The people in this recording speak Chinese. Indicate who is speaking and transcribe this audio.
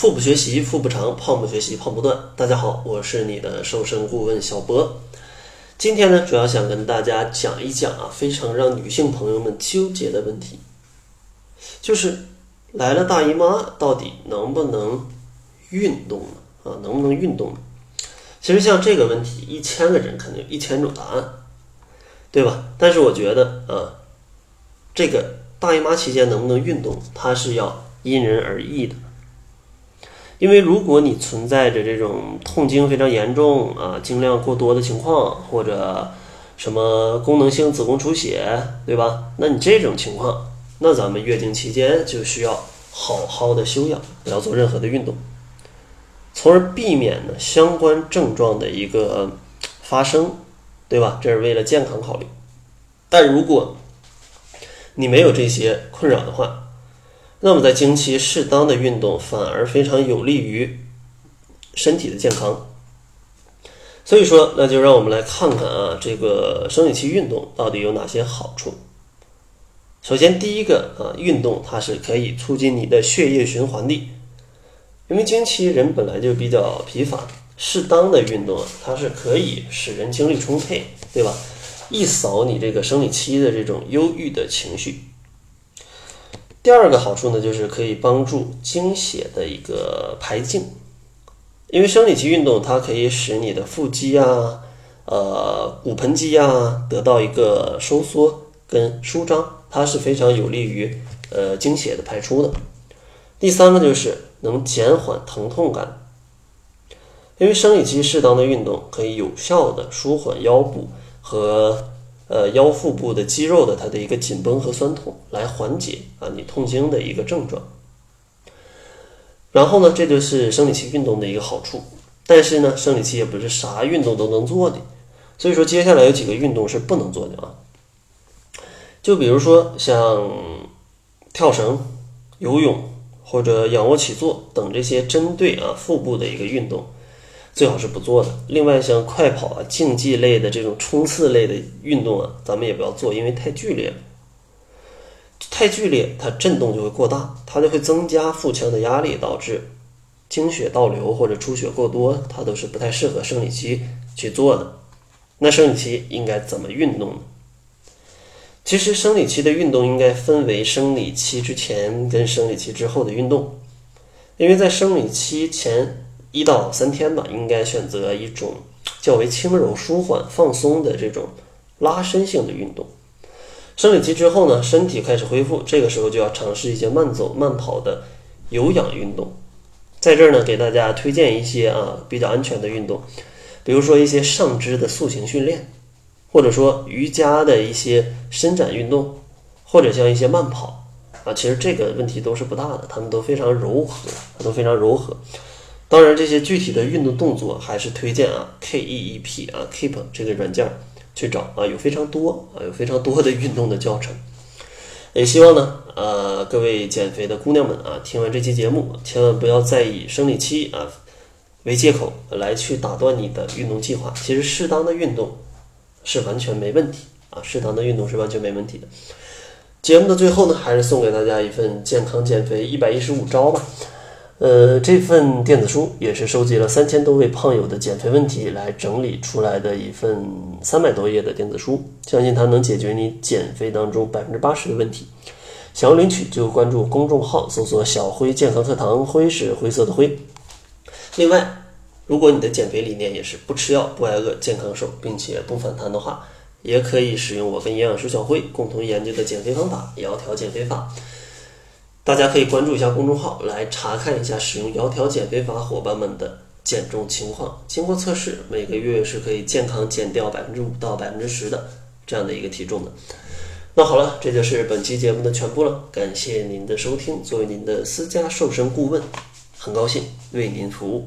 Speaker 1: 腹部学习腹部长，胖不学习胖不断。大家好，我是你的瘦身顾问小博。今天呢，主要想跟大家讲一讲啊，非常让女性朋友们纠结的问题，就是来了大姨妈，到底能不能运动呢？啊，能不能运动呢？其实像这个问题，一千个人肯定有一千种答案，对吧？但是我觉得啊，这个大姨妈期间能不能运动，它是要因人而异的。因为如果你存在着这种痛经非常严重啊、经量过多的情况，或者什么功能性子宫出血，对吧？那你这种情况，那咱们月经期间就需要好好的休养，不要做任何的运动，从而避免呢相关症状的一个发生，对吧？这是为了健康考虑。但如果你没有这些困扰的话，那么在经期适当的运动反而非常有利于身体的健康。所以说，那就让我们来看看啊，这个生理期运动到底有哪些好处。首先，第一个啊，运动它是可以促进你的血液循环的，因为经期人本来就比较疲乏，适当的运动啊，它是可以使人精力充沛，对吧？一扫你这个生理期的这种忧郁的情绪。第二个好处呢，就是可以帮助经血的一个排净，因为生理期运动它可以使你的腹肌啊、呃骨盆肌啊得到一个收缩跟舒张，它是非常有利于呃经血的排出的。第三个就是能减缓疼痛感，因为生理期适当的运动可以有效的舒缓腰部和。呃，腰腹部的肌肉的它的一个紧绷和酸痛，来缓解啊你痛经的一个症状。然后呢，这就是生理期运动的一个好处。但是呢，生理期也不是啥运动都能做的，所以说接下来有几个运动是不能做的啊。就比如说像跳绳、游泳或者仰卧起坐等这些针对啊腹部的一个运动。最好是不做的。另外，像快跑啊、竞技类的这种冲刺类的运动啊，咱们也不要做，因为太剧烈了。太剧烈，它震动就会过大，它就会增加腹腔的压力，导致经血倒流或者出血过多，它都是不太适合生理期去做的。那生理期应该怎么运动呢？其实生理期的运动应该分为生理期之前跟生理期之后的运动，因为在生理期前。一到三天吧，应该选择一种较为轻柔、舒缓、放松的这种拉伸性的运动。生理期之后呢，身体开始恢复，这个时候就要尝试一些慢走、慢跑的有氧运动。在这儿呢，给大家推荐一些啊比较安全的运动，比如说一些上肢的塑形训练，或者说瑜伽的一些伸展运动，或者像一些慢跑啊，其实这个问题都是不大的，它们都非常柔和，都非常柔和。当然，这些具体的运动动作还是推荐啊，K E E P 啊，Keep 这个软件去找啊，有非常多啊，有非常多的运动的教程。也希望呢，呃，各位减肥的姑娘们啊，听完这期节目，千万不要再以生理期啊为借口来去打断你的运动计划。其实适当的运动是完全没问题啊，适当的运动是完全没问题的。节目的最后呢，还是送给大家一份健康减肥一百一十五招吧。呃，这份电子书也是收集了三千多位胖友的减肥问题来整理出来的一份三百多页的电子书，相信它能解决你减肥当中百分之八十的问题。想要领取就关注公众号，搜索“小辉健康课堂”，灰是灰色的灰。另外，如果你的减肥理念也是不吃药、不挨饿、健康瘦，并且不反弹的话，也可以使用我跟营养师小辉共同研究的减肥方法——窈窕减肥法。大家可以关注一下公众号，来查看一下使用窈窕减肥法伙伴们的减重情况。经过测试，每个月是可以健康减掉百分之五到百分之十的这样的一个体重的。那好了，这就是本期节目的全部了。感谢您的收听，作为您的私家瘦身顾问，很高兴为您服务。